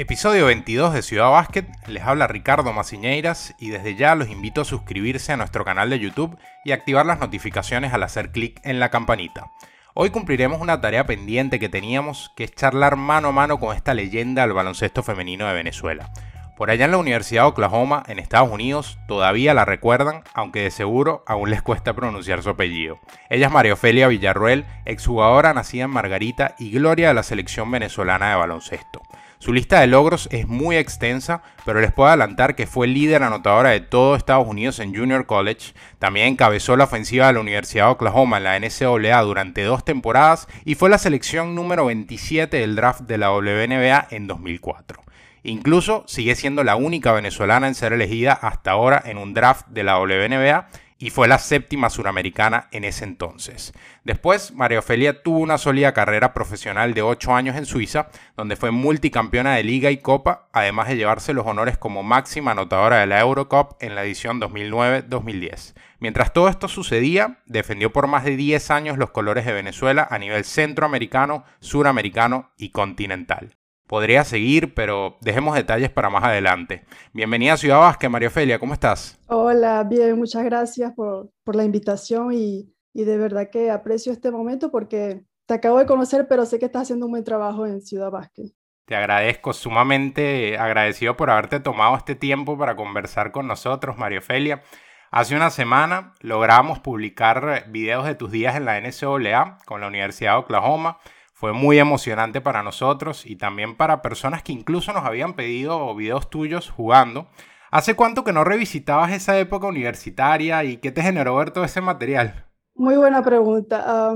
Episodio 22 de Ciudad Básquet, les habla Ricardo Maciñeiras y desde ya los invito a suscribirse a nuestro canal de YouTube y activar las notificaciones al hacer clic en la campanita. Hoy cumpliremos una tarea pendiente que teníamos, que es charlar mano a mano con esta leyenda del baloncesto femenino de Venezuela. Por allá en la Universidad de Oklahoma, en Estados Unidos, todavía la recuerdan, aunque de seguro aún les cuesta pronunciar su apellido. Ella es María Ofelia Villarruel, exjugadora nacida en Margarita y gloria de la selección venezolana de baloncesto. Su lista de logros es muy extensa, pero les puedo adelantar que fue líder anotadora de todo Estados Unidos en Junior College, también encabezó la ofensiva de la Universidad de Oklahoma en la NCAA durante dos temporadas y fue la selección número 27 del draft de la WNBA en 2004. Incluso sigue siendo la única venezolana en ser elegida hasta ahora en un draft de la WNBA y fue la séptima suramericana en ese entonces. Después, María Ofelia tuvo una sólida carrera profesional de 8 años en Suiza, donde fue multicampeona de Liga y Copa, además de llevarse los honores como máxima anotadora de la Eurocup en la edición 2009-2010. Mientras todo esto sucedía, defendió por más de 10 años los colores de Venezuela a nivel centroamericano, suramericano y continental. Podría seguir, pero dejemos detalles para más adelante. Bienvenida a Ciudad Vázquez, María Ofelia, ¿cómo estás? Hola, bien, muchas gracias por, la invitación y, de verdad que aprecio este momento porque te acabo de conocer, pero sé que estás haciendo un buen trabajo en Ciudad Vázquez. Te agradezco, sumamente agradecido por haberte tomado este tiempo para conversar con nosotros, María Ofelia. Hace una semana logramos publicar videos de tus días en la NCAA con la Universidad de Oklahoma fue muy emocionante para nosotros y también para personas que incluso nos habían pedido videos tuyos jugando. ¿Hace cuánto que no revisitabas esa época universitaria y qué te generó ver todo ese material? Muy buena pregunta.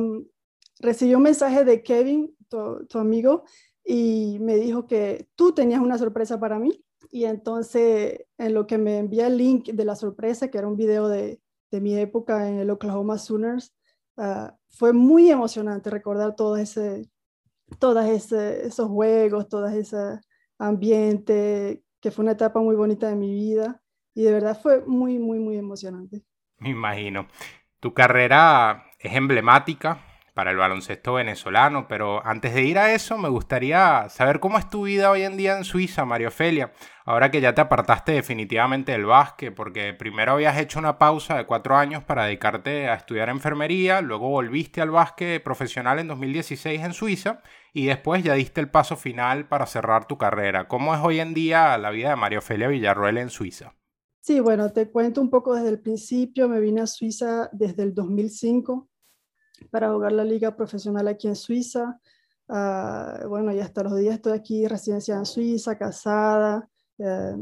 recibí un mensaje de Kevin, tu, amigo, y me dijo que tú tenías una sorpresa para mí. Y entonces, en lo que me envía el link de la sorpresa, que era un video de, de mi época en el Oklahoma Sooners, ah, fue muy emocionante recordar todo ese, todos esos juegos, todo ese ambiente, que fue una etapa muy bonita de mi vida y de verdad fue muy, muy, muy emocionante. Me imagino. Tu carrera es emblemática para el baloncesto venezolano, pero antes de ir a eso me gustaría saber cómo es tu vida hoy en día en Suiza, Mario Ofelia, ahora que ya te apartaste definitivamente del básquet, porque primero habías hecho una pausa de cuatro años para dedicarte a estudiar enfermería, luego volviste al básquet profesional en 2016 en Suiza y después ya diste el paso final para cerrar tu carrera. ¿Cómo es hoy en día la vida de María Ofelia Villarruel en Suiza? Sí, bueno, te cuento un poco desde el principio. Me vine a Suiza desde el 2005 para jugar la liga profesional aquí en Suiza. Uh, bueno, y hasta los días estoy aquí residencia en Suiza, casada, eh,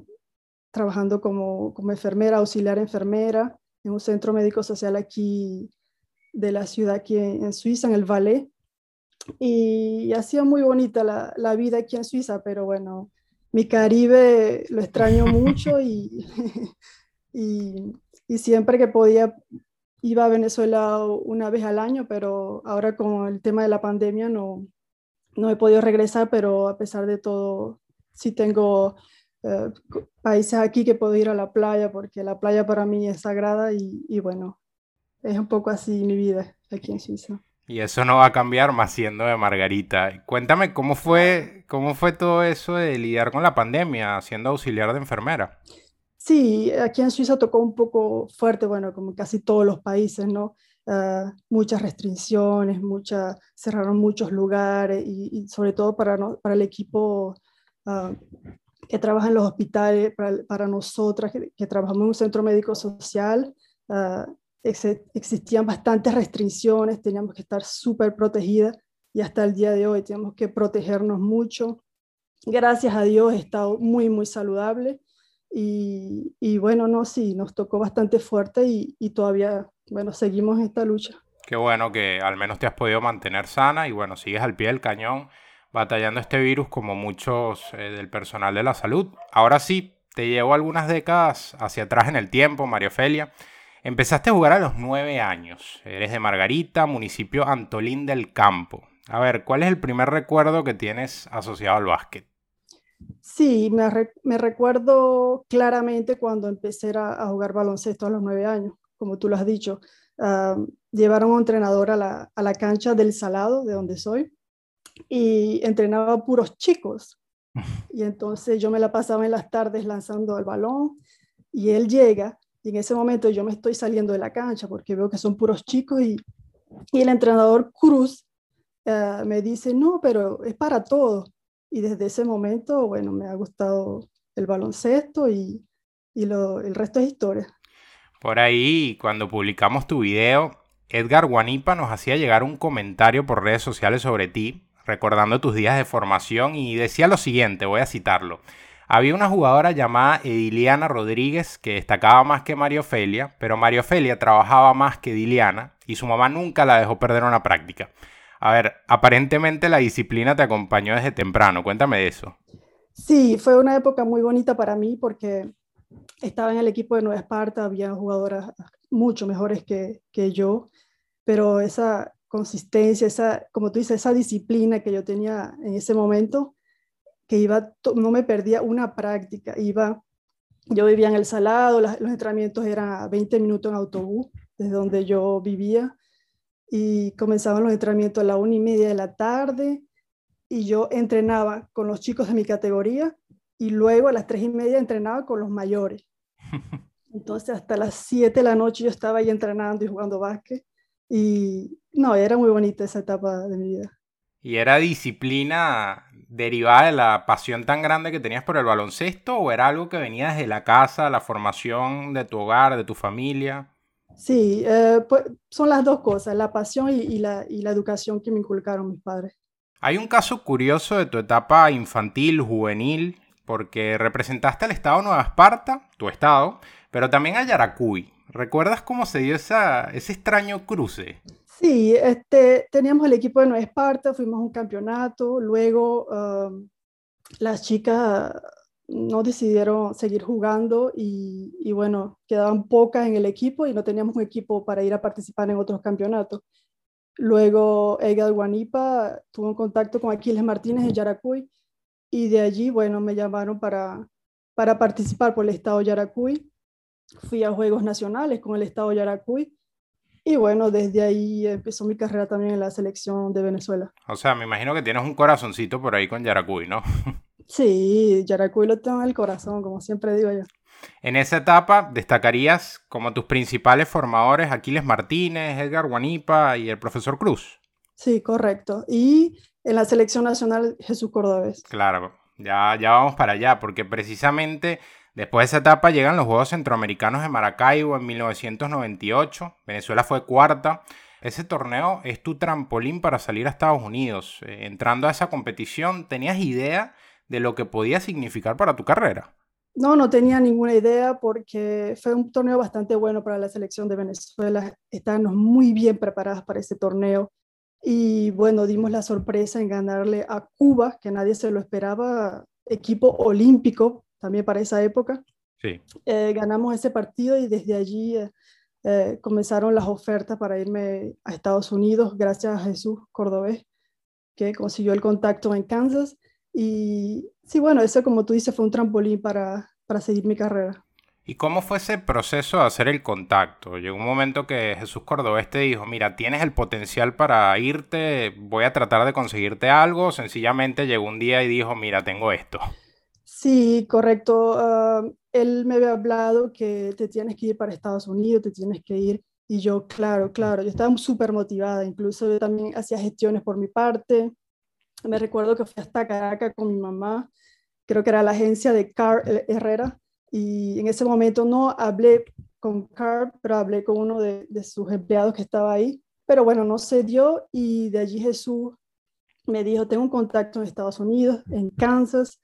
trabajando como, como, enfermera, auxiliar enfermera en un centro médico social aquí de la ciudad, aquí en, Suiza, en el Valais. Y, ha sido muy bonita la, la, vida aquí en Suiza, pero bueno, mi Caribe lo extraño mucho y, y, y siempre que podía iba a Venezuela una vez al año, pero ahora con el tema de la pandemia no, no he podido regresar, pero a pesar de todo, sí tengo eh, países aquí que puedo ir a la playa, porque la playa para mí es sagrada y, y, bueno, es un poco así mi vida aquí en Suiza. Y eso no va a cambiar más siendo de Margarita. Cuéntame cómo fue, cómo fue todo eso de lidiar con la pandemia, siendo auxiliar de enfermera. Sí, aquí en Suiza tocó un poco fuerte, bueno, como casi todos los países, ¿no? Ah, muchas restricciones, mucha, cerraron muchos lugares y, sobre todo para, para el equipo ah, que trabaja en los hospitales, para, nosotras que, trabajamos en un centro médico social, uh, existían bastantes restricciones, teníamos que estar súper protegidas y hasta el día de hoy tenemos que protegernos mucho. Gracias a Dios he estado muy, muy saludable y, bueno, no, sí, nos tocó bastante fuerte y, todavía, bueno, seguimos esta lucha. Qué bueno que al menos te has podido mantener sana y bueno, sigues al pie del cañón batallando este virus como muchos eh, del personal de la salud. Ahora sí, te llevo algunas décadas hacia atrás en el tiempo, María Ofelia. Empezaste a jugar a los nueve años. Eres de Margarita, municipio Antolín del Campo. A ver, ¿cuál es el primer recuerdo que tienes asociado al básquet? Sí, me, recuerdo claramente cuando empecé a, jugar baloncesto a los nueve años, como tú lo has dicho. Ah, llevaron a un entrenador a la, cancha del Salado, de donde soy, y entrenaba puros chicos. y entonces yo me la pasaba en las tardes lanzando el balón y él llega y en ese momento yo me estoy saliendo de la cancha porque veo que son puros chicos y, y el entrenador Cruz eh, me dice, no, pero es para todos. Y desde ese momento, bueno, me ha gustado el baloncesto y, y lo, el resto es historia. Por ahí, cuando publicamos tu video, Edgar Guanipa nos hacía llegar un comentario por redes sociales sobre ti, recordando tus días de formación y decía lo siguiente, voy a citarlo. Había una jugadora llamada Ediliana Rodríguez que destacaba más que Mario Ofelia, pero Mario Ofelia trabajaba más que Ediliana y su mamá nunca la dejó perder una práctica. A ver, aparentemente la disciplina te acompañó desde temprano, cuéntame de eso. Sí, fue una época muy bonita para mí porque estaba en el equipo de Nueva Esparta, había jugadoras mucho mejores que, yo, pero esa consistencia, esa, como tú dices, esa disciplina que yo tenía en ese momento, que iba, no me perdía una práctica, iba, yo vivía en El Salado, los entrenamientos eran 20 minutos en autobús, desde donde yo vivía, y comenzaban los entrenamientos a la una y media de la tarde, y yo entrenaba con los chicos de mi categoría, y luego a las tres y media entrenaba con los mayores. Entonces hasta las siete de la noche yo estaba ahí entrenando y jugando básquet, y no, era muy bonita esa etapa de mi vida. ¿Y era disciplina derivada de la pasión tan grande que tenías por el baloncesto o era algo que venía desde la casa, la formación de tu hogar, de tu familia? Sí, eh, pues son las dos cosas, la pasión y, la, y la educación que me inculcaron mis padres. Hay un caso curioso de tu etapa infantil, juvenil, porque representaste al estado Nueva Esparta, tu estado, pero también a Yaracuy. ¿Recuerdas cómo se dio esa, ese extraño cruce? Sí, este, teníamos el equipo de Nueva Esparta, fuimos a un campeonato, luego um, las chicas no decidieron seguir jugando y, bueno, quedaban pocas en el equipo y no teníamos un equipo para ir a participar en otros campeonatos. Luego Edgar Guanipa tuvo un contacto con Aquiles Martínez en Yaracuy y de allí, bueno, me llamaron para, para participar por el estado Yaracuy. Fui a Juegos Nacionales con el estado Yaracuy y bueno, desde ahí empezó mi carrera también en la selección de Venezuela. O sea, me imagino que tienes un corazoncito por ahí con Yaracuy, ¿no? Sí, Yaracuy lo tengo en el corazón, como siempre digo yo. En esa etapa destacarías como tus principales formadores Aquiles Martínez, Edgar Guanipa y el profesor Cruz. Sí, correcto. Y en la selección nacional Jesús Cordobés. Claro, ya, ya vamos para allá, porque precisamente Después de esa etapa llegan los Juegos Centroamericanos de Maracaibo en 1998. Venezuela fue cuarta. Ese torneo es tu trampolín para salir a Estados Unidos. Eh, entrando a esa competición, ¿tenías idea de lo que podía significar para tu carrera? No, no tenía ninguna idea porque fue un torneo bastante bueno para la selección de Venezuela. Estábamos muy bien preparadas para ese torneo. Y bueno, dimos la sorpresa en ganarle a Cuba, que nadie se lo esperaba, equipo olímpico también para esa época. Sí. Eh, ganamos ese partido y desde allí eh, eh, comenzaron las ofertas para irme a Estados Unidos, gracias a Jesús Cordobés, que consiguió el contacto en Kansas. Y sí, bueno, eso como tú dices fue un trampolín para, para seguir mi carrera. ¿Y cómo fue ese proceso de hacer el contacto? Llegó un momento que Jesús Cordobés te dijo, mira, tienes el potencial para irte, voy a tratar de conseguirte algo. Sencillamente llegó un día y dijo, mira, tengo esto. Sí, correcto. Ah, él me había hablado que te tienes que ir para Estados Unidos, te tienes que ir. Y yo, claro, claro, yo estaba súper motivada. Incluso yo también hacía gestiones por mi parte. Me recuerdo que fui hasta Caracas con mi mamá. Creo que era la agencia de Car Herrera. Y en ese momento no hablé con Car, pero hablé con uno de, de sus empleados que estaba ahí. Pero bueno, no se dio. Y de allí Jesús me dijo, tengo un contacto en Estados Unidos, en Kansas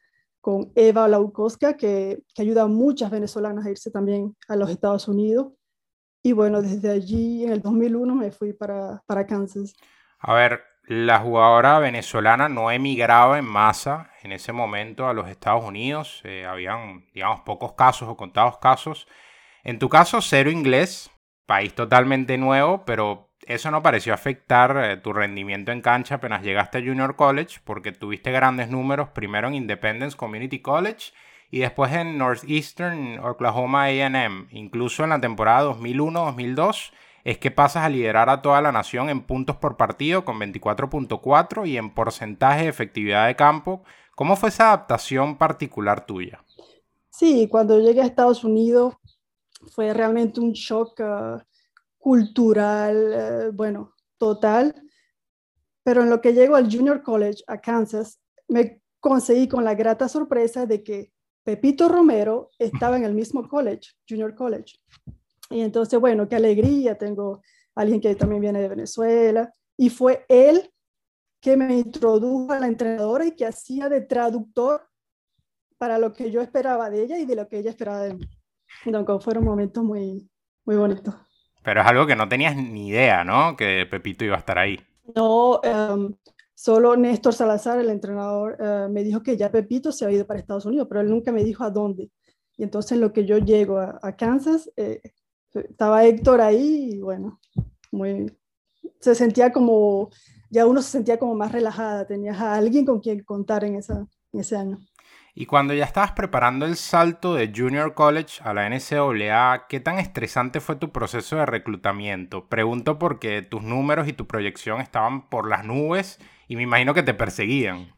con Eva Laukowska, que, que, ayuda a muchas venezolanas a irse también a los Estados Unidos. Y bueno, desde allí en el 2001 me fui para, para Kansas. A ver, la jugadora venezolana no emigraba en masa en ese momento a los Estados Unidos. Eh, habían, digamos, pocos casos o contados casos. En tu caso, cero inglés, país totalmente nuevo, pero eso no pareció afectar eh, tu rendimiento en cancha apenas llegaste a Junior College, porque tuviste grandes números primero en Independence Community College y después en Northeastern Oklahoma AM. Incluso en la temporada 2001-2002 es que pasas a liderar a toda la nación en puntos por partido con 24.4 y en porcentaje de efectividad de campo ¿Cómo fue esa adaptación particular tuya? Sí, cuando llegué a Estados Unidos fue realmente un shock ah, cultural, eh, bueno, total. Pero en lo que llego al Junior College, a Kansas, me conseguí con la grata sorpresa de que Pepito Romero estaba en el mismo college, Junior College. Y entonces, bueno, qué alegría, tengo alguien que también viene de Venezuela. Y fue él que me introdujo a la entrenadora y que hacía de traductor para lo que yo esperaba de ella y de lo que ella esperaba de mí. Entonces, fueron momentos muy, muy bonitos. Pero es algo que no tenías ni idea, ¿no? Que Pepito iba a estar ahí. No, em, solo Néstor Salazar, el entrenador, eh, me dijo que ya Pepito se había ido para Estados Unidos, pero él nunca me dijo a dónde. Y entonces, lo que yo llego a, Kansas, eh, estaba Héctor ahí y bueno, muy, se sentía como, ya uno se sentía como más relajada, tenías a alguien con quien contar en, esa, en ese año. Y cuando ya estabas preparando el salto de Junior College a la NCAA, ¿qué tan estresante fue tu proceso de reclutamiento? Pregunto porque tus números y tu proyección estaban por las nubes y me imagino que te perseguían.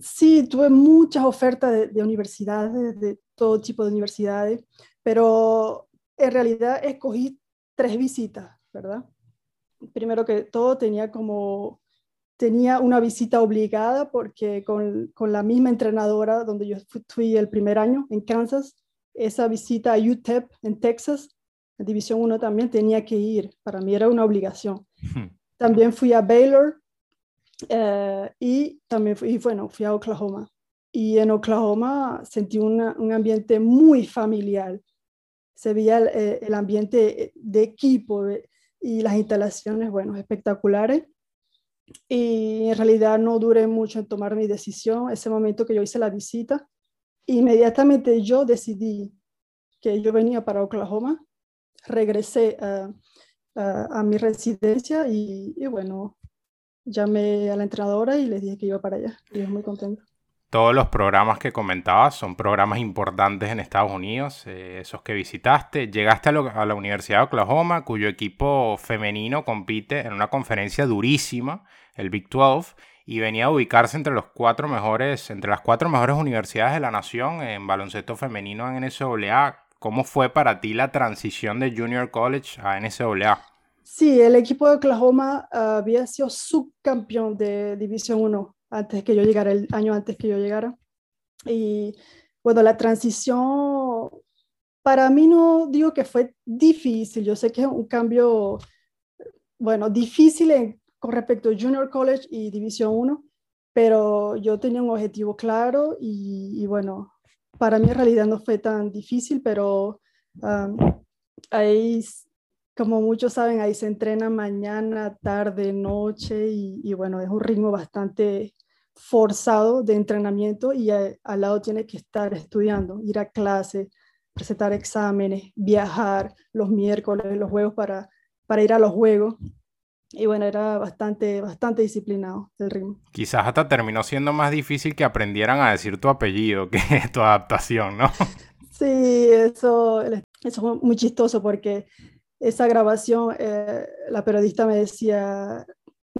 sí, tuve muchas ofertas de, de, universidades, de todo tipo de universidades, pero en realidad escogí tres visitas, ¿verdad? Primero que todo tenía como tenía una visita obligada porque con, con, la misma entrenadora donde yo fui el primer año en Kansas, esa visita a UTEP en Texas, en División 1 también tenía que ir. Para mí era una obligación. También fui a Baylor eh, y también fui, bueno, fui a Oklahoma. Y en Oklahoma sentí un ambiente muy familiar. Se veía el, eh, ambiente de equipo y las instalaciones, bueno, espectaculares y en realidad no duré mucho en tomar mi decisión. Ese momento que yo hice la visita, inmediatamente yo decidí que yo venía para Oklahoma, regresé a, mi residencia y, bueno, llamé a la entrenadora y le dije que iba para allá. Y yo muy contento. Todos los programas que comentabas son programas importantes en Estados Unidos, eh, esos que visitaste. Llegaste a, la Universidad de Oklahoma, cuyo equipo femenino compite en una conferencia durísima, el Big 12, y venía a ubicarse entre, entre las cuatro mejores universidades de la nación en baloncesto femenino en NCAA. ¿Cómo fue para ti la transición de Junior College a NCAA? Sí, el equipo de Oklahoma ah, había sido subcampeón de División 1 antes que yo llegara, el año antes que yo llegara. Y bueno, la transición para mí no digo que fue difícil, yo sé que es un cambio, bueno, difícil con respecto a Junior College y División 1, pero yo tenía un objetivo claro y, bueno, para mí en realidad no fue tan difícil, pero um, ahí, como muchos saben, ahí se entrena mañana, tarde, noche y, y bueno, es un ritmo bastante forzado de entrenamiento y al lado tiene que estar estudiando, ir a clase, presentar exámenes, viajar los miércoles, los juegos para, para ir a los juegos. Y bueno, era bastante, bastante disciplinado el ritmo. Quizás hasta terminó siendo más difícil que aprendieran a decir tu apellido que tu adaptación, ¿no? Sí, eso, eso fue muy chistoso porque esa grabación, eh, la periodista me decía,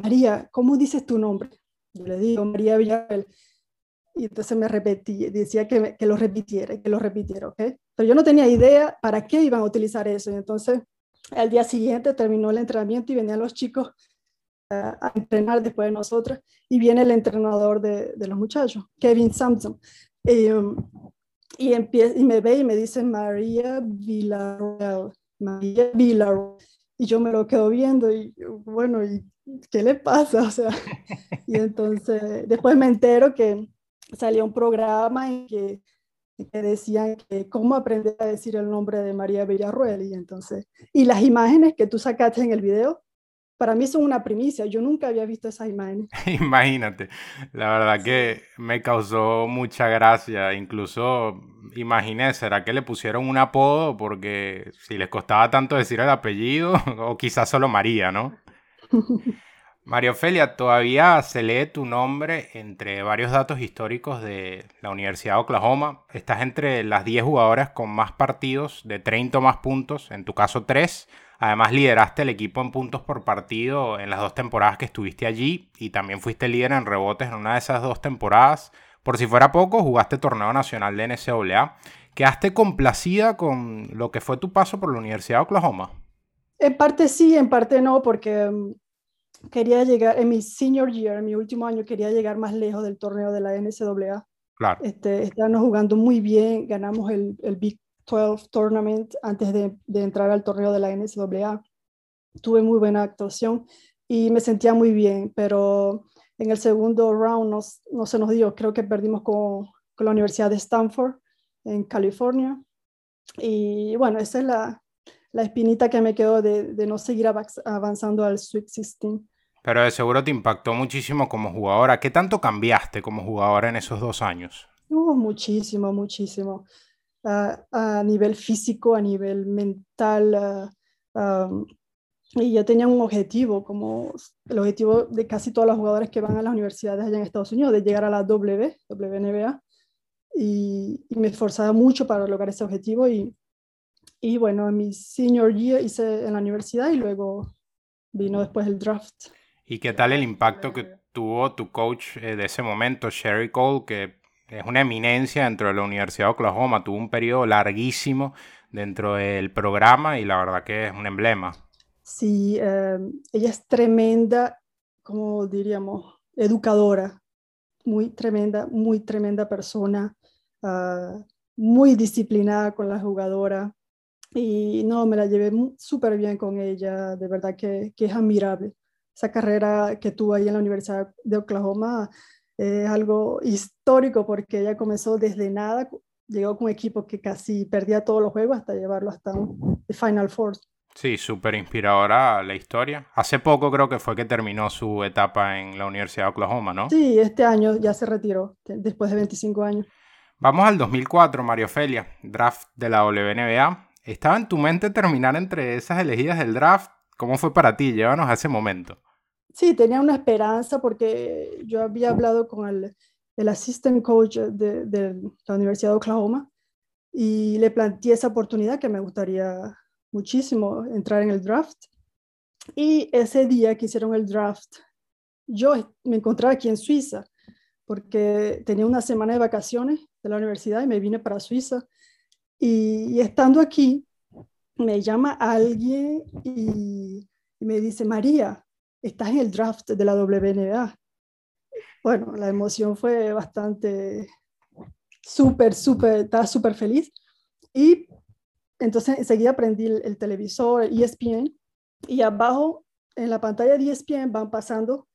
María, ¿cómo dices tu nombre? Yo le digo, María Villarreal. Y entonces me repetí, decía que, que lo repitiera, que lo repitiera, ¿ok? Pero yo no tenía idea para qué iban a utilizar eso. Y entonces, al día siguiente terminó el entrenamiento y venían los chicos a entrenar después de nosotros. Y viene el entrenador de, de los muchachos, Kevin Sampson. Um, y, y me ve y me dice María Villarreal, María Villarreal. Y yo me lo quedo viendo y bueno, ¿y ¿qué le pasa? O sea, y entonces después me entero que salió un programa en que, que, decían que cómo aprender a decir el nombre de María Villarruel y entonces, y las imágenes que tú sacaste en el video, para mí son una primicia, yo nunca había visto esas imágenes. Imagínate, la verdad que me causó mucha gracia, incluso imaginé, ¿será que le pusieron un apodo? Porque si les costaba tanto decir el apellido, o quizás solo María, ¿no? Mario Ofelia, todavía se lee tu nombre entre varios datos históricos de la Universidad de Oklahoma. Estás entre las 10 jugadoras con más partidos, de 30 o más puntos, en tu caso 3. Además lideraste el equipo en puntos por partido en las dos temporadas que estuviste allí y también fuiste líder en rebotes en una de esas dos temporadas. Por si fuera poco, jugaste torneo nacional de NCAA. ¿Quedaste complacida con lo que fue tu paso por la Universidad de Oklahoma? En parte sí, en parte no, porque mm, quería llegar, en mi senior year, en mi último año, quería llegar más lejos del torneo de la NCAA. Claro. Este, estábamos jugando muy bien, ganamos el, el Big 12 Tournament antes de, de, entrar al torneo de la NCAA. Tuve muy buena actuación y me sentía muy bien, pero en el segundo round no, no se nos dio, creo que perdimos con, con, la Universidad de Stanford en California. Y bueno, esa es la, la espinita que me quedó de, de no seguir avanzando al Sweet 16. Pero de seguro te impactó muchísimo como jugadora. ¿Qué tanto cambiaste como jugadora en esos dos años? Uh, muchísimo, muchísimo. Uh, a nivel físico, a nivel mental. Uh, um, y yo tenía un objetivo, como el objetivo de casi todas las jugadoras que van a las universidades allá en Estados Unidos, de llegar a la W, WNBA. Y, y me esforzaba mucho para lograr ese objetivo. Y, y bueno, en mi senior year hice en la universidad y luego vino después el draft. ¿Y qué tal el impacto que tuvo tu coach eh, de ese momento, Sherry Cole, que es una eminencia dentro de la Universidad de Oklahoma? Tuvo un periodo larguísimo dentro del programa y la verdad que es un emblema. Sí, eh, ella es tremenda, como diríamos, educadora, muy tremenda, muy tremenda persona, uh, muy disciplinada con la jugadora. Y no, me la llevé súper bien con ella, de verdad que, que es admirable esa carrera que tuvo ahí en la Universidad de Oklahoma es algo histórico porque ella comenzó desde nada, llegó con un equipo que casi perdía todos los juegos hasta llevarlo hasta un Final Four. Sí, súper inspiradora la historia. Hace poco creo que fue que terminó su etapa en la Universidad de Oklahoma, ¿no? Sí, este año ya se retiró, después de 25 años. Vamos al 2004, Mario Felia, draft de la WNBA. ¿Estaba en tu mente terminar entre esas elegidas del draft? ¿Cómo fue para ti? Llévanos a ese momento. Sí, tenía una esperanza porque yo había hablado con el, el assistant coach de, de, la Universidad de Oklahoma y le planteé esa oportunidad que me gustaría muchísimo entrar en el draft. Y ese día que hicieron el draft, yo me encontraba aquí en Suiza porque tenía una semana de vacaciones de la universidad y me vine para Suiza. Y, estando aquí, me llama alguien y, me dice, María, estás en el draft de la WNBA. Bueno, la emoción fue bastante, súper, súper, estaba súper feliz. Y entonces enseguida prendí el, el, televisor, ESPN, y abajo en la pantalla de ESPN van pasando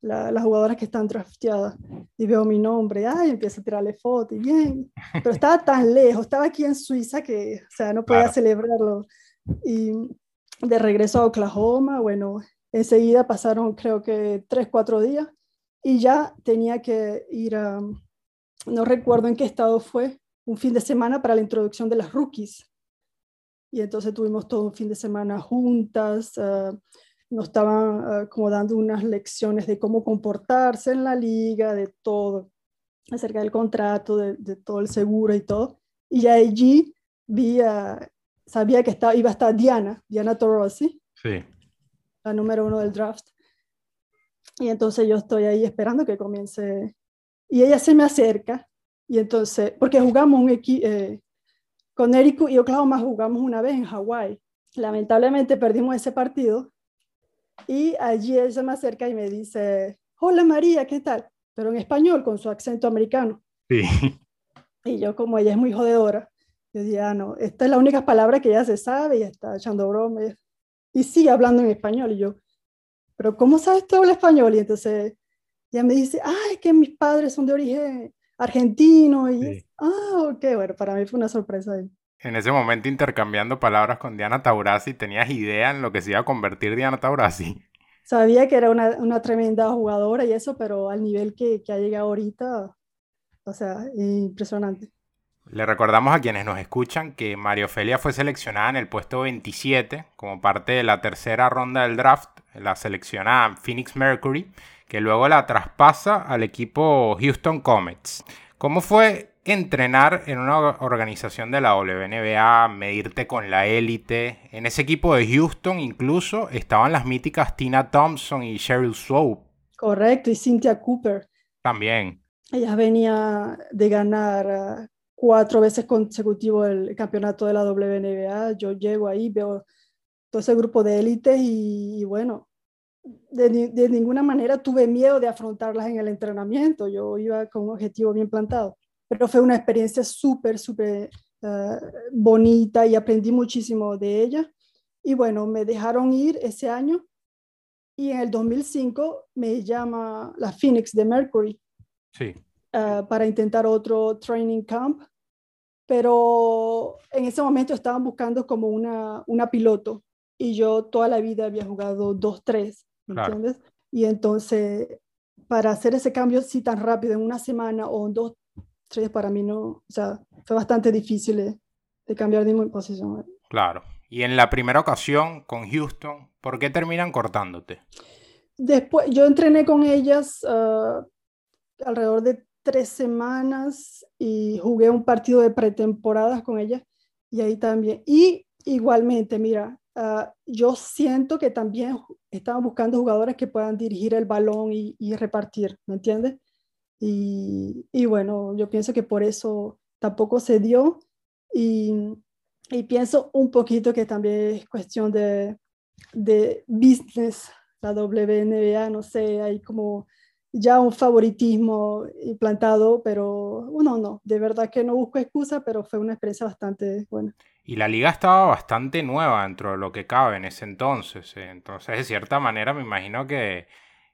la, las jugadoras que están drafteadas. Y veo mi nombre, ay, empiezo a tirarle fotos, y bien. Pero estaba tan lejos, estaba aquí en Suiza que, o sea, no podía claro. celebrarlo. Y de regreso a Oklahoma, bueno, Enseguida pasaron creo que tres, cuatro días y ya tenía que ir a, no recuerdo en qué estado fue, un fin de semana para la introducción de las rookies. Y entonces tuvimos todo un fin de semana juntas, uh, nos estaban uh, como dando unas lecciones de cómo comportarse en la liga, de todo, acerca del contrato, de, de todo el seguro y todo. Y allí vi, uh, sabía que estaba, iba a estar Diana, Diana Torrosi. Sí la número uno del draft. Y entonces yo estoy ahí esperando que comience. Y ella se me acerca. Y entonces, porque jugamos un equipo, eh, con Eric y Oklahoma jugamos una vez en Hawái. Lamentablemente perdimos ese partido. Y allí ella se me acerca y me dice, hola María, ¿qué tal? Pero en español, con su acento americano. Sí. Y yo, como ella es muy jodedora, yo dije, ah, no, esta es la única palabra que ella se sabe y está echando bromas y sigue hablando en español. Y yo, pero ¿cómo sabes tú hablar español? Y entonces ella me dice, ah, es que mis padres son de origen argentino. Y, sí. ah, ok, bueno, para mí fue una sorpresa ahí. En ese momento intercambiando palabras con Diana Taurasi, ¿tenías idea en lo que se iba a convertir Diana Taurasi? Sabía que era una, una tremenda jugadora y eso, pero al nivel que, que ha llegado ahorita, o sea, impresionante. Le recordamos a quienes nos escuchan que María Ofelia fue seleccionada en el puesto 27 como parte de la tercera ronda del draft, la selecciona Phoenix Mercury, que luego la traspasa al equipo Houston Comets. ¿Cómo fue entrenar en una organización de la WNBA, medirte con la élite? En ese equipo de Houston incluso estaban las míticas Tina Thompson y Cheryl Swope. Correcto, y Cynthia Cooper. También. Ella venía de ganar ah, cuatro veces consecutivo el campeonato de la WNBA. Yo llego ahí, veo todo ese grupo de élite y, bueno, de, de, ninguna manera tuve miedo de afrontarlas en el entrenamiento. Yo iba con un objetivo bien plantado. Pero fue una experiencia súper, súper ah, bonita y aprendí muchísimo de ella. Y bueno, me dejaron ir ese año y en el 2005 me llama la Phoenix de Mercury sí. Ah, para intentar otro training camp, pero en ese momento estaban buscando como una, una piloto y yo toda la vida había jugado 2-3, ¿me entiendes? Y entonces, para hacer ese cambio así tan rápido en una semana o en dos, tres, para mí no, o sea, fue bastante difícil de, de cambiar de posición. Claro. Y en la primera ocasión con Houston, ¿por qué terminan cortándote? Después, yo entrené con ellas ah, alrededor de tres semanas y jugué un partido de pretemporadas con ellas y ahí también. Y igualmente, mira, ah, yo siento que también estaban buscando jugadores que puedan dirigir el balón y, repartir, ¿me entiendes? Y, bueno, yo pienso que por eso tampoco se dio y, y pienso un poquito que también es cuestión de, de business, la WNBA, no sé, hay como ya un favoritismo implantado, pero uno no, de verdad que no busco excusa, pero fue una experiencia bastante buena. Y la liga estaba bastante nueva dentro de lo que cabe en ese entonces, eh. entonces de cierta manera me imagino que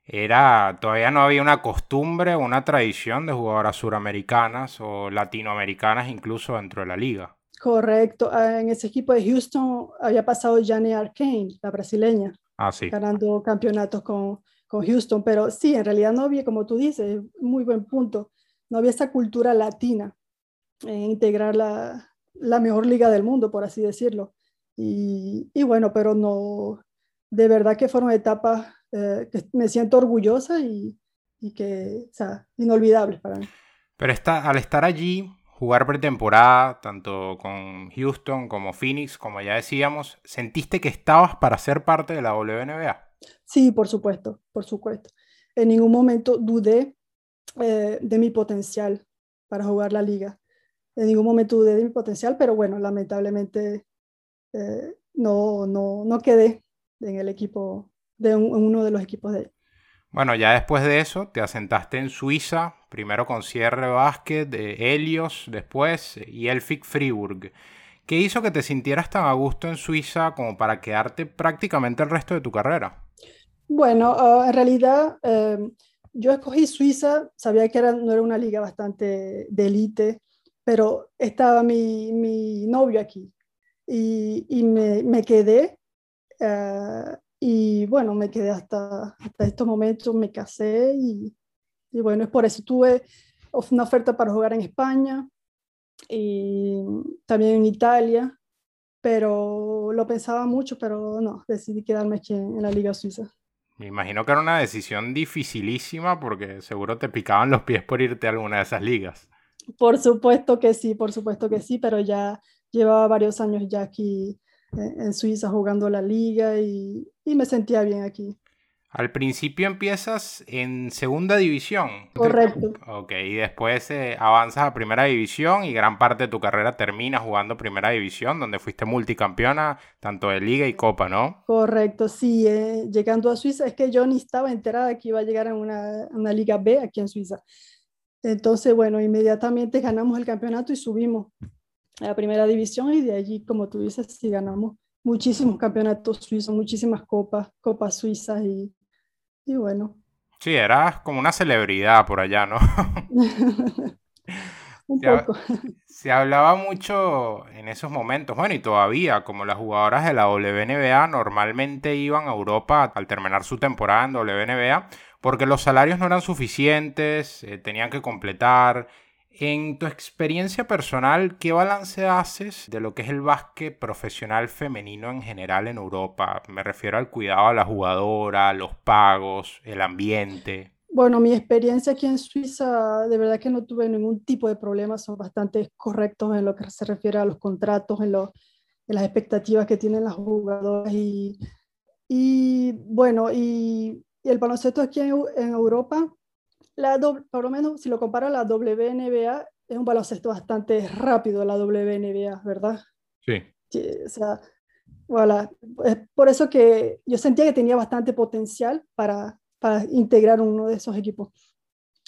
era todavía no había una costumbre o una tradición de jugadoras suramericanas o latinoamericanas incluso dentro de la liga. Correcto. Ah, en ese equipo de Houston había pasado Jane Arcane, la brasileña, ah, sí. ganando campeonatos con, con Houston. Pero sí, en realidad no había, como tú dices, muy buen punto, no había esa cultura latina en integrar la, la mejor liga del mundo, por así decirlo. Y, y, bueno, pero no, de verdad que fueron etapas eh, que me siento orgullosa y, y que, o sea, inolvidables para mí. Pero está, al estar allí, jugar pretemporada, tanto con Houston como Phoenix, como ya decíamos, ¿sentiste que estabas para ser parte de la WNBA? Sí, por supuesto, por supuesto. En ningún momento dudé eh, de mi potencial para jugar la liga. En ningún momento dudé de mi potencial, pero bueno, lamentablemente eh, no, no, no quedé en el equipo, de uno de los equipos de bueno, ya después de eso te asentaste en Suiza, primero con Sierra Basket, de Helios, después y Elfic Fribourg. ¿Qué hizo que te sintieras tan a gusto en Suiza como para quedarte prácticamente el resto de tu carrera? Bueno, ah, en realidad em, yo escogí Suiza, sabía que era, no era una liga bastante de élite, pero estaba mi, mi, novio aquí y, y me, me, quedé. Uh, y bueno, me quedé hasta, hasta estos momentos, me casé y, y bueno, es por eso tuve una oferta para jugar en España y también en Italia, pero lo pensaba mucho, pero no, decidí quedarme aquí en, la Liga Suiza. Me imagino que era una decisión dificilísima porque seguro te picaban los pies por irte a alguna de esas ligas. Por supuesto que sí, por supuesto que sí, pero ya llevaba varios años ya aquí en Suiza jugando la liga y, y, me sentía bien aquí. Al principio empiezas en segunda división. Correcto. Ok, y después eh, avanzas a primera división y gran parte de tu carrera termina jugando primera división, donde fuiste multicampeona tanto de liga y copa, ¿no? Correcto, sí. Eh, llegando a Suiza, es que yo ni estaba enterada que iba a llegar a una, una liga B aquí en Suiza. Entonces, bueno, inmediatamente ganamos el campeonato y subimos a la primera división y de allí, como tú dices, sí ganamos muchísimos campeonatos suizos, muchísimas copas, copas suizas y, y bueno. Sí, eras como una celebridad por allá, ¿no? Un poco. Se hablaba mucho en esos momentos, bueno, y todavía, como las jugadoras de la WNBA normalmente iban a Europa al terminar su temporada en WNBA, porque los salarios no eran suficientes, eh, tenían que completar, En tu experiencia personal, ¿qué balance haces de lo que es el básquet profesional femenino en general en Europa? Me refiero al cuidado a la jugadora, los pagos, el ambiente. Bueno, mi experiencia aquí en Suiza, de verdad que no tuve ningún tipo de problema, son bastante correctos en lo que se refiere a los contratos, en, las expectativas que tienen las jugadoras y, y bueno, y, el baloncesto aquí en, en Europa la por lo menos si lo comparo a la WNBA, es un baloncesto bastante rápido la WNBA, ¿verdad? Sí. o sea, voilà. Es por eso que yo sentía que tenía bastante potencial para, para integrar uno de esos equipos.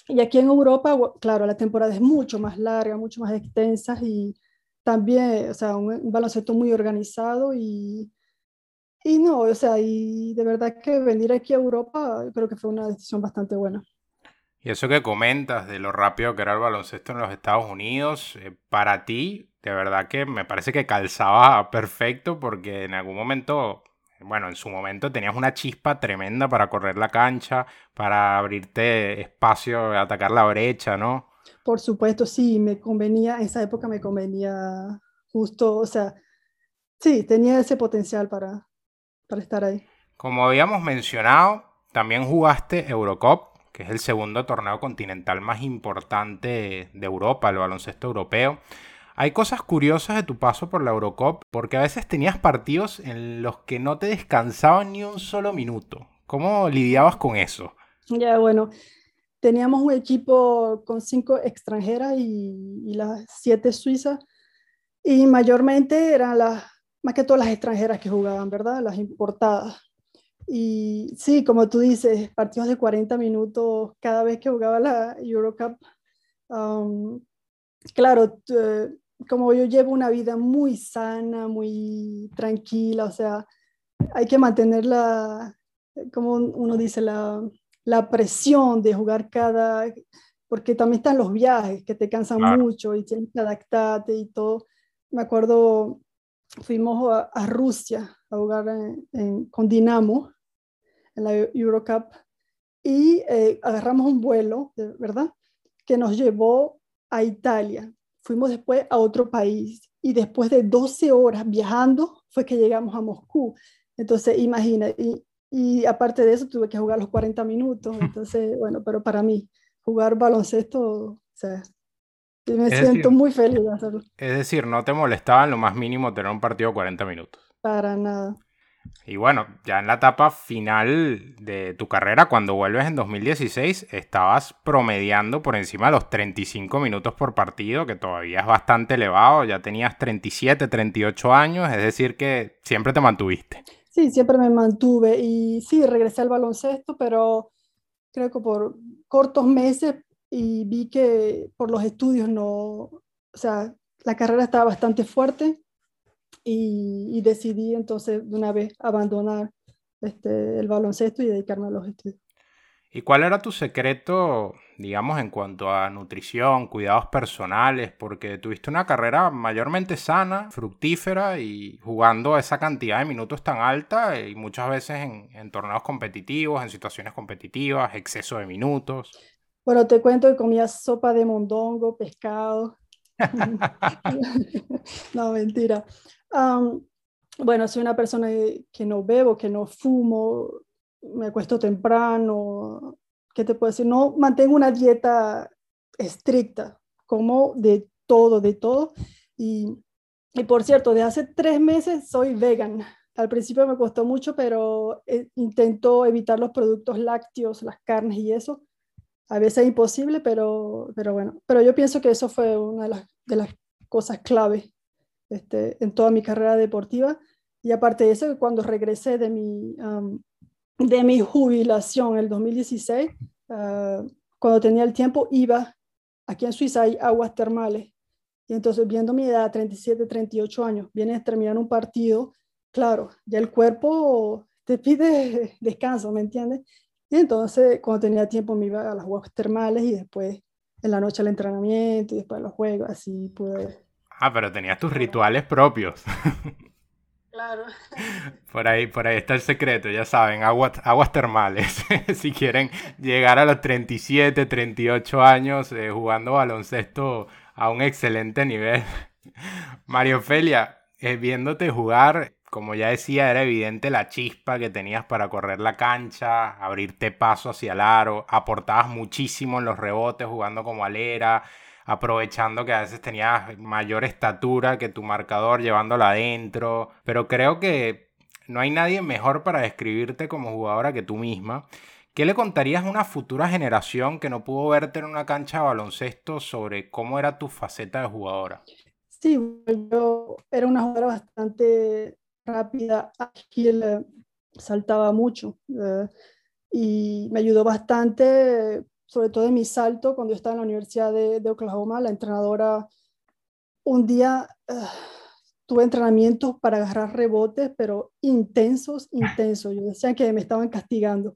Y aquí en Europa, claro, la temporada es mucho más larga, mucho más extensa y también, o sea, un, baloncesto muy organizado y, y no, o sea, y de verdad que venir aquí a Europa creo que fue una decisión bastante buena. Y eso que comentas de lo rápido que era el baloncesto en los Estados Unidos, eh, para ti, de verdad que me parece que calzaba perfecto porque en algún momento, bueno, en su momento tenías una chispa tremenda para correr la cancha, para abrirte espacio, atacar la brecha, ¿no? Por supuesto, sí, me convenía, en esa época me convenía justo, o sea, sí, tenía ese potencial para, para estar ahí. Como habíamos mencionado, también jugaste Eurocup que es el segundo torneo continental más importante de Europa, el baloncesto europeo. Hay cosas curiosas de tu paso por la Eurocup, porque a veces tenías partidos en los que no te descansaban ni un solo minuto. ¿Cómo lidiabas con eso? Ya, bueno, teníamos un equipo con cinco extranjeras y, y las siete suizas, y mayormente eran las, más que todas las extranjeras que jugaban, ¿verdad? Las importadas. Y sí, como tú dices, partidos de 40 minutos cada vez que jugaba la Eurocup. claro, eh, como yo llevo una vida muy sana, muy tranquila, o sea, hay que mantener la, como uno dice, la, la presión de jugar cada, porque también están los viajes que te cansan mucho y tienes que adaptarte y todo. Me acuerdo, fuimos a, Rusia a jugar con Dinamo en la Eurocup y eh, agarramos un vuelo, ¿verdad? Que nos llevó a Italia. Fuimos después a otro país y después de 12 horas viajando fue que llegamos a Moscú. Entonces, imagina, y, y aparte de eso tuve que jugar los 40 minutos. Entonces, bueno, pero para mí, jugar baloncesto, o sea, me siento muy feliz de hacerlo. Es decir, no te molestaba en lo más mínimo tener un partido de 40 minutos. Para nada. Y bueno, ya en la etapa final de tu carrera, cuando vuelves en 2016, estabas promediando por encima de los 35 minutos por partido, que todavía es bastante elevado. Ya tenías 37, 38 años, es decir, que siempre te mantuviste. Sí, siempre me mantuve y sí, regresé al baloncesto, pero creo que por cortos meses y vi que por los estudios no, o sea, la carrera estaba bastante fuerte y, decidí entonces de una vez abandonar este, el baloncesto y dedicarme a los estudios. ¿Y cuál era tu secreto, digamos, en cuanto a nutrición, cuidados personales? Porque tuviste una carrera mayormente sana, fructífera y jugando esa cantidad de minutos tan alta y muchas veces en, en torneos competitivos, en situaciones competitivas, exceso de minutos. Bueno, te cuento que comía sopa de mondongo, pescado. no, mentira bueno, soy una persona que no bebo, que no fumo, me acuesto temprano, ¿qué te puedo decir? No mantengo una dieta estricta, como de todo, de todo. Y, y por cierto, de hace tres meses soy vegan. Al principio me costó mucho, pero eh, intento evitar los productos lácteos, las carnes y eso. A veces es imposible, pero, pero bueno. Pero yo pienso que eso fue una de las, de las cosas clave este, en toda mi carrera deportiva. Y aparte de eso, cuando regresé de mi, de mi jubilación en el 2016, ah, cuando tenía el tiempo, iba, aquí en Suiza hay aguas termales. Y entonces, viendo mi edad, 37, 38 años, viene a terminar un partido, claro, ya el cuerpo te pide descanso, ¿me entiendes? Y entonces, cuando tenía tiempo, me iba a las aguas termales y después en la noche al entrenamiento y después a los juegos, así pude Ah, pero tenías tus rituales propios. Claro. Por ahí, por ahí está el secreto, ya saben, aguas, aguas termales. si quieren llegar a los 37, 38 años eh, jugando baloncesto a un excelente nivel. Mario Felia, eh, viéndote jugar, como ya decía, era evidente la chispa que tenías para correr la cancha, abrirte paso hacia el aro, aportabas muchísimo en los rebotes jugando como alera, aprovechando que a veces tenías mayor estatura que tu marcador llevándola adentro, pero creo que no hay nadie mejor para describirte como jugadora que tú misma. ¿Qué le contarías a una futura generación que no pudo verte en una cancha de baloncesto sobre cómo era tu faceta de jugadora? Sí, yo era una jugadora bastante rápida, ágil, eh, saltaba mucho eh, y me ayudó bastante, sobre todo en mi salto, cuando yo estaba en la Universidad de, Oklahoma, la entrenadora, un día eh, tuve entrenamientos para agarrar rebotes, pero intensos, intensos. Yo decía que me estaban castigando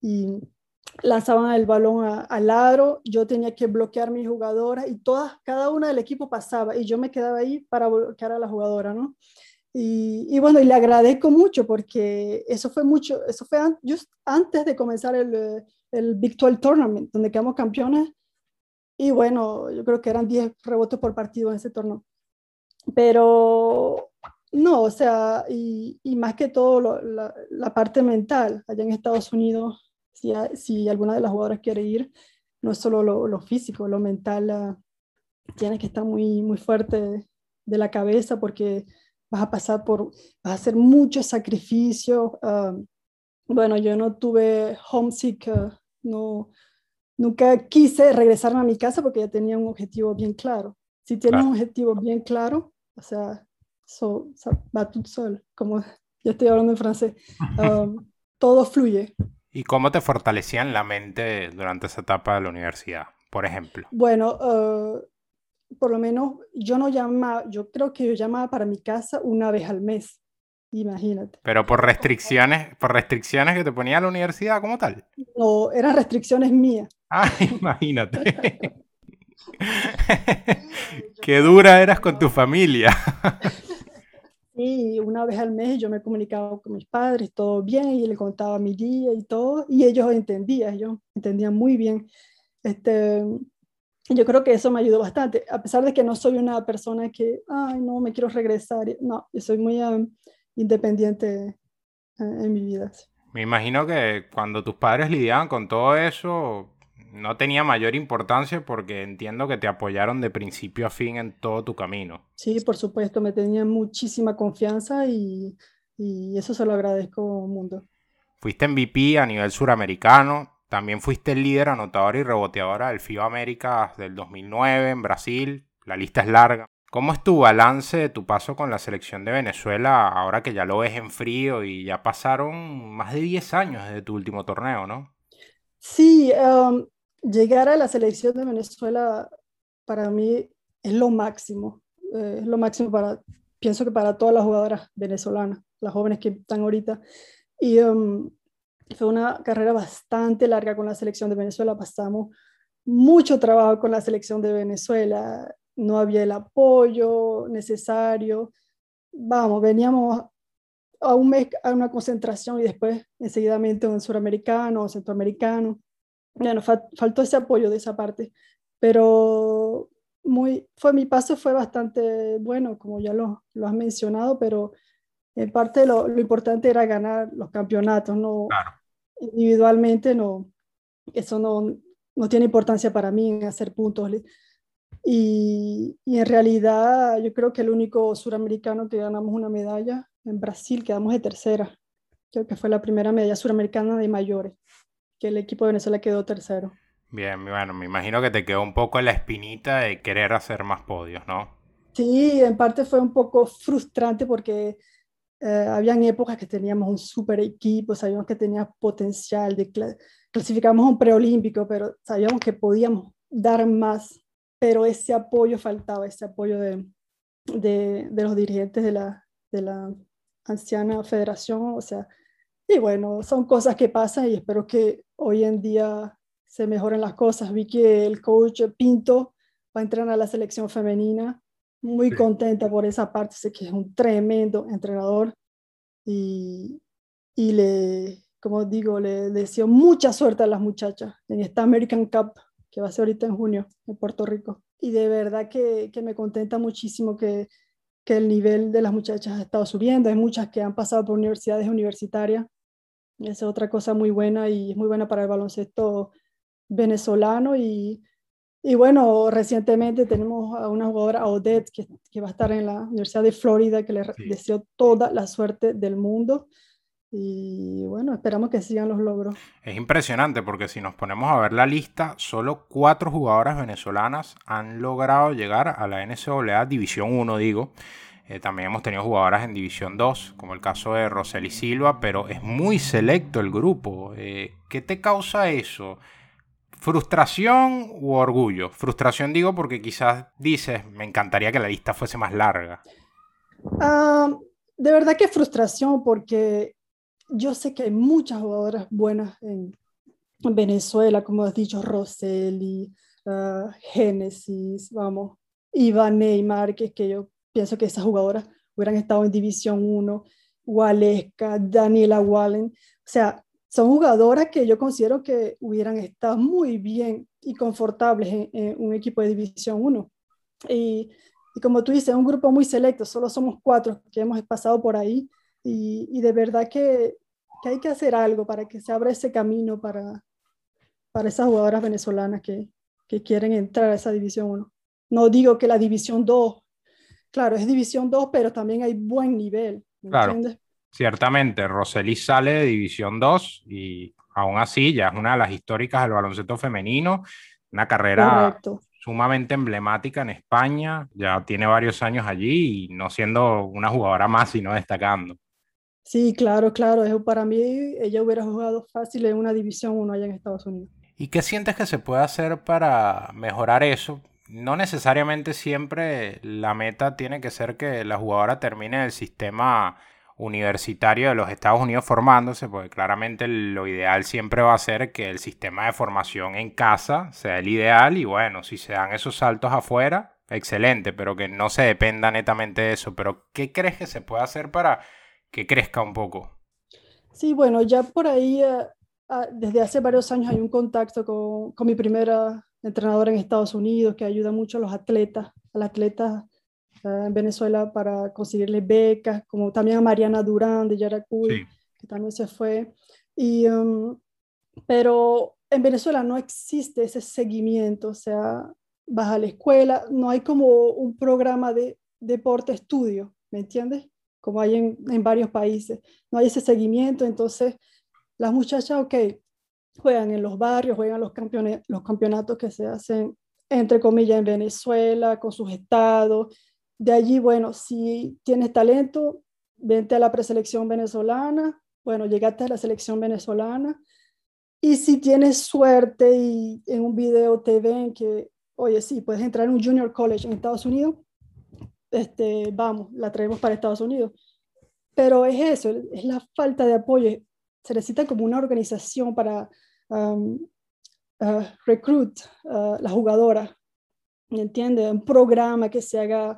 y lanzaban el balón al ladro, yo tenía que bloquear a mi jugadora y todas, cada una del equipo pasaba y yo me quedaba ahí para bloquear a la jugadora, ¿no? Y, bueno, y le agradezco mucho porque eso fue mucho, eso fue just antes de comenzar el, el Big 12 Tournament, donde quedamos campeones. Y bueno, yo creo que eran 10 rebotes por partido en ese torneo. Pero no, o sea, y, más que todo la, la, parte mental, allá en Estados Unidos, si, si alguna de las jugadoras quiere ir, no es solo lo, físico, lo mental, uh, tiene que estar muy, muy fuerte de la cabeza porque vas a pasar por, vas a hacer muchos sacrificios. Ah, bueno, yo no tuve homesick, no, nunca quise regresarme a mi casa porque ya tenía un objetivo bien claro. Si tienes un objetivo bien claro, o sea, so, va tout sol, como ya estoy hablando en francés, ah, todo fluye. ¿Y cómo te fortalecían la mente durante esa etapa de la universidad, por ejemplo? Bueno, por lo menos yo no llamaba, yo creo que yo llamaba para mi casa una vez al mes, imagínate. Pero por restricciones, por restricciones que te ponía la universidad como tal. No, eran restricciones mías. Ah, imagínate. Qué dura eras con tu familia. Sí, una vez al mes yo me comunicaba con mis padres, todo bien, y le contaba mi día y todo, y ellos entendían, ellos entendían muy bien. Este, yo creo que eso me ayudó bastante, a pesar de que no soy una persona que, ay, no, me quiero regresar. No, yo soy muy um, independiente uh, en mi vida. Me imagino que cuando tus padres lidiaban con todo eso, no tenía mayor importancia porque entiendo que te apoyaron de principio a fin en todo tu camino. Sí, por supuesto, me tenían muchísima confianza y, y eso se lo agradezco mundo. Fuiste MVP a nivel suramericano, también fuiste el líder anotador y reboteadora del FIBA América del 2009 en Brasil. La lista es larga. ¿Cómo es tu balance de tu paso con la selección de Venezuela ahora que ya lo ves en frío y ya pasaron más de 10 años desde tu último torneo, no? Sí, um, llegar a la selección de Venezuela para mí es lo máximo. Eh, es lo máximo para, pienso que para todas las jugadoras venezolanas, las jóvenes que están ahorita. Y um, fue una carrera bastante larga con la selección de Venezuela. Pasamos mucho trabajo con la selección de Venezuela. No había el apoyo necesario. Vamos, veníamos a un mes a una concentración y después enseguidamente un suramericano o centroamericano. Bueno, faltó ese apoyo de esa parte, pero muy, fue, mi paso fue bastante bueno, como ya lo, lo has mencionado, pero en parte lo, lo, importante era ganar los campeonatos, no individualmente, no, eso no, no tiene importancia para mí en hacer puntos. Y, y, en realidad yo creo que el único suramericano que ganamos una medalla en Brasil, quedamos de tercera. Creo que fue la primera medalla suramericana de mayores, que el equipo de Venezuela quedó tercero. Bien, bueno, me imagino que te quedó un poco la espinita de querer hacer más podios, ¿no? Sí, en parte fue un poco frustrante porque eh, habían épocas que teníamos un super equipo, sabíamos que tenía potencial, de clasificamos un preolímpico, pero sabíamos que podíamos dar más, pero ese apoyo faltaba, ese apoyo de, de, de los dirigentes de la, de la anciana federación, o sea, y bueno, son cosas que pasan y espero que hoy en día se mejoren las cosas. Vi que el coach Pinto va a entrar a la selección femenina. Muy contenta por esa parte, sé que es un tremendo entrenador y, y le, como digo, le, deseo mucha suerte a las muchachas en esta American Cup que va a ser ahorita en junio en Puerto Rico. Y de verdad que, que me contenta muchísimo que, que el nivel de las muchachas ha estado subiendo. Hay muchas que han pasado por universidades universitarias. Esa es otra cosa muy buena y es muy buena para el baloncesto venezolano. Y, y bueno, recientemente tenemos a una jugadora, Odette, que, que, va a estar en la Universidad de Florida, que le deseo toda la suerte del mundo. Y bueno, esperamos que sigan los logros. Es impresionante porque si nos ponemos a ver la lista, solo cuatro jugadoras venezolanas han logrado llegar a la NCAA División 1, digo. Eh, también hemos tenido jugadoras en División 2, como el caso de Roseli Silva, pero es muy selecto el grupo. Eh, ¿Qué te causa eso? ¿Frustración u orgullo? Frustración digo porque quizás dices, me encantaría que la lista fuese más larga. Ah, de verdad que frustración porque yo sé que hay muchas jugadoras buenas en, Venezuela, como has dicho, Roseli, uh, Génesis, vamos, Iván Neymar, que, yo pienso que esas jugadoras hubieran estado en División 1, Waleska, Daniela Wallen, o sea, son jugadoras que yo considero que hubieran estado muy bien y confortables en, un equipo de División 1. Y, y, como tú dices, es un grupo muy selecto, solo somos cuatro que hemos pasado por ahí y, de verdad que, que, hay que hacer algo para que se abra ese camino para, para esas jugadoras venezolanas que, que quieren entrar a esa División 1. No digo que la División 2, claro, es División 2, pero también hay buen nivel. claro, ciertamente, Roseli sale de División 2 y aún así ya es una de las históricas del baloncesto femenino, una carrera sumamente emblemática en España, ya tiene varios años allí y no siendo una jugadora más, sino destacando. Sí, claro, claro. Eso para mí ella hubiera jugado fácil en una División 1 allá en Estados Unidos. ¿Y qué sientes que se puede hacer para mejorar eso? No necesariamente siempre la meta tiene que ser que la jugadora termine el sistema universitario de los Estados Unidos formándose, porque claramente lo ideal siempre va a ser que el sistema de formación en casa sea el ideal y bueno, si se dan esos saltos afuera, excelente, pero que no se dependa netamente de eso. Pero ¿qué crees que se puede hacer para que crezca un poco. Sí, bueno, ya por ahí, eh, ah, desde hace varios años hay un contacto con, con, mi primera entrenadora en Estados Unidos que ayuda mucho a los atletas, a los atletas eh, en Venezuela para conseguirles becas, como también a Mariana Durán de Yaracuy, que también se fue. Y, um, pero en Venezuela no existe ese seguimiento, o sea, vas a la escuela, no hay como un programa de deporte estudio, ¿me entiendes? Como hay en, en, varios países. No hay ese seguimiento, entonces las muchachas, ok, juegan en los barrios, juegan los, campeones, los campeonatos que se hacen, entre comillas, en Venezuela, con sus estados. De allí, bueno, si tienes talento, vente a la preselección venezolana, bueno, llegaste a la selección venezolana. Y si tienes suerte y en un video te ven que, oye, sí, puedes entrar en un junior college en Estados Unidos, este, vamos, la traemos para Estados Unidos. Pero es eso, es la falta de apoyo. Se necesita como una organización para um, uh, recruit uh, la jugadora, ¿me entiendes? Un programa que se haga,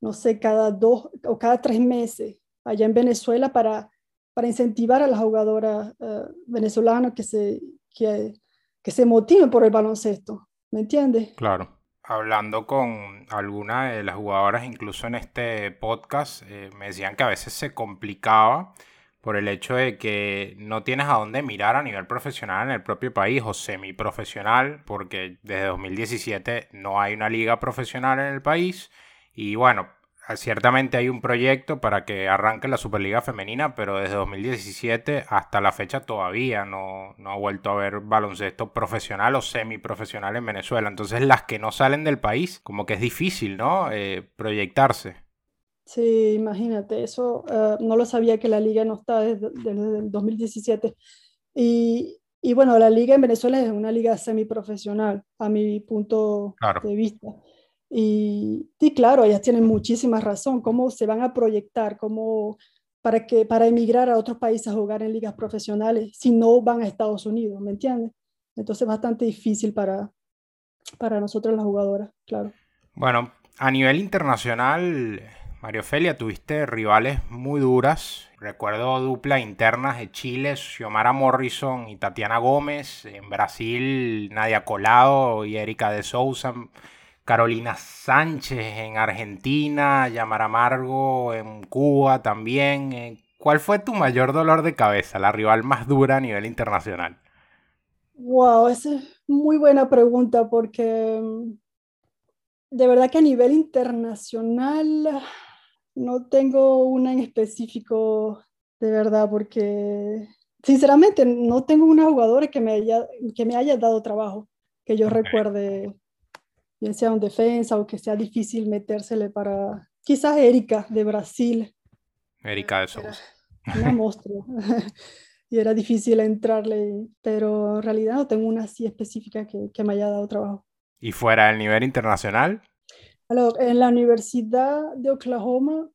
no sé, cada dos o cada tres meses allá en Venezuela para, para incentivar a las jugadoras uh, venezolanas que se, que, que se motiven por el baloncesto, ¿me entiendes? Claro hablando con alguna de las jugadoras, incluso en este podcast, eh, me decían que a veces se complicaba por el hecho de que no tienes a dónde mirar a nivel profesional en el propio país o semiprofesional, porque desde 2017 no hay una liga profesional en el país. Y bueno, ciertamente hay un proyecto para que arranque la Superliga Femenina, pero desde 2017 hasta la fecha todavía no, ha vuelto a haber baloncesto profesional o semiprofesional en Venezuela. Entonces las que no salen del país, como que es difícil, ¿no? Eh, proyectarse. Sí, imagínate, eso eh, no lo sabía que la liga no está desde, el 2017. Y, y, bueno, la liga en Venezuela es una liga semiprofesional, a mi punto de vista. Y, claro, ellas tienen muchísima razón, cómo se van a proyectar, cómo para, que, para emigrar a otros países a jugar en ligas profesionales si no van a Estados Unidos, ¿me entiendes? Entonces es bastante difícil para, para nosotros las jugadoras, claro. Bueno, A nivel internacional, Mario Felia, tuviste rivales muy duras. Recuerdo dupla internas de Chile, Xiomara Morrison y Tatiana Gómez. En Brasil, Nadia Colado y Erika de Souza. Carolina Sánchez en Argentina, Yamara Amargo en Cuba también. Eh, ¿Cuál fue tu mayor dolor de cabeza, la rival más dura a nivel internacional? Wow, esa es muy buena pregunta porque de verdad que a nivel internacional no tengo una en específico, de verdad, porque sinceramente no tengo una jugadora que me haya, que me haya dado trabajo, que yo recuerde bien sea un defensa o que sea difícil metérsele para quizás Erika de Brasil. Erika de Sousa. Una monstruo. y era difícil entrarle, pero en realidad no tengo una así específica que, que me haya dado trabajo. ¿Y fuera del nivel internacional? en la Universidad de Oklahoma,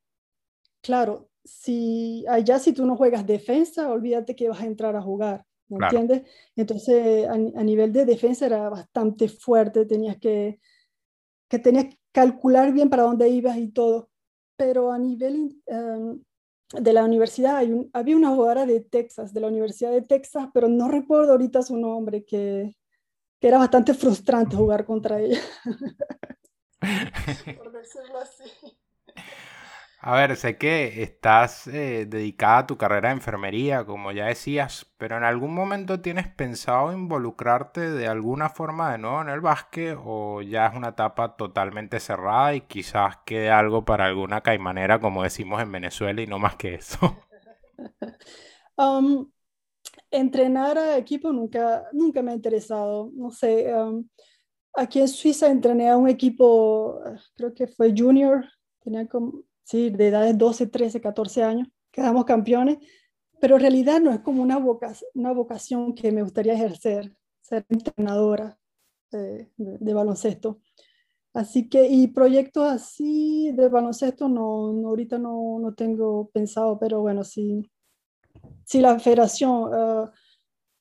claro, si allá si tú no juegas defensa, olvídate que vas a entrar a jugar, ¿me entiendes? Entonces, a, a, nivel de defensa era bastante fuerte, tenías que que tenías que calcular bien para dónde ibas y todo. Pero a nivel em, de la universidad, hay había una jugadora de Texas, de la Universidad de Texas, pero no recuerdo ahorita su nombre, que, que era bastante frustrante jugar contra ella. Por decirlo así. A ver, sé que estás eh, dedicada a tu carrera de enfermería, como ya decías, pero ¿en algún momento tienes pensado involucrarte de alguna forma de nuevo en el básquet o ya es una etapa totalmente cerrada y quizás quede algo para alguna caimanera, como decimos en Venezuela, y no más que eso? Um, entrenar a equipo nunca, nunca me ha interesado. No sé, um, aquí en Suiza entrené a un equipo, creo que fue junior, tenía como ¿sí? de edades 12, 13, 14 años, quedamos campeones, pero en realidad no es como una, vocación, una vocación que me gustaría ejercer, ser entrenadora de, baloncesto. Así que, y proyectos así de baloncesto, no, no ahorita no, no, tengo pensado, pero bueno, si, si la federación uh,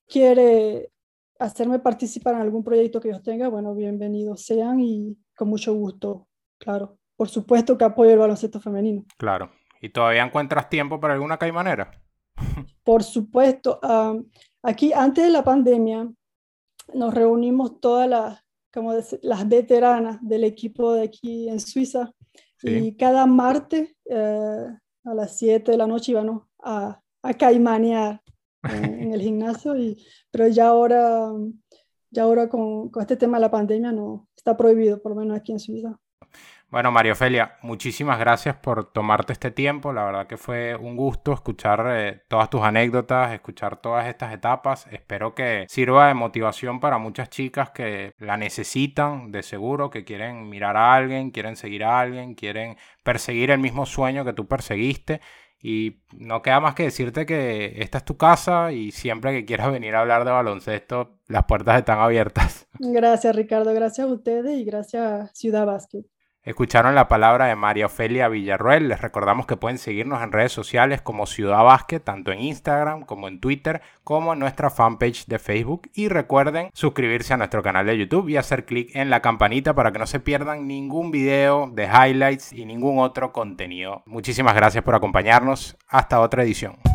quiere hacerme participar en algún proyecto que yo tenga, bueno, bienvenidos sean y con mucho gusto, claro por supuesto que apoyo el baloncesto femenino. Claro. ¿Y todavía encuentras tiempo para alguna caimanera? Por supuesto. aquí, antes de la pandemia, nos reunimos todas las, como las veteranas del equipo de aquí en Suiza y cada martes eh, a las 7 de la noche íbamos a, a caimanear en, el gimnasio, y, pero ya ahora, ya ahora con, con este tema de la pandemia no está prohibido, por lo menos aquí en Suiza. Bueno, Mario Ofelia, muchísimas gracias por tomarte este tiempo. La verdad que fue un gusto escuchar eh, todas tus anécdotas, escuchar todas estas etapas. Espero que sirva de motivación para muchas chicas que la necesitan de seguro, que quieren mirar a alguien, quieren seguir a alguien, quieren perseguir el mismo sueño que tú perseguiste. Y no queda más que decirte que esta es tu casa y siempre que quieras venir a hablar de baloncesto, las puertas están abiertas. Gracias, Ricardo. Gracias a ustedes y gracias Ciudad Básquet. Escucharon la palabra de María Ofelia Villarruel. Les recordamos que pueden seguirnos en redes sociales como Ciudad Básquet, tanto en Instagram como en Twitter, como en nuestra fanpage de Facebook. Y recuerden suscribirse a nuestro canal de YouTube y hacer clic en la campanita para que no se pierdan ningún video de highlights y ningún otro contenido. Muchísimas gracias por acompañarnos. Hasta otra edición.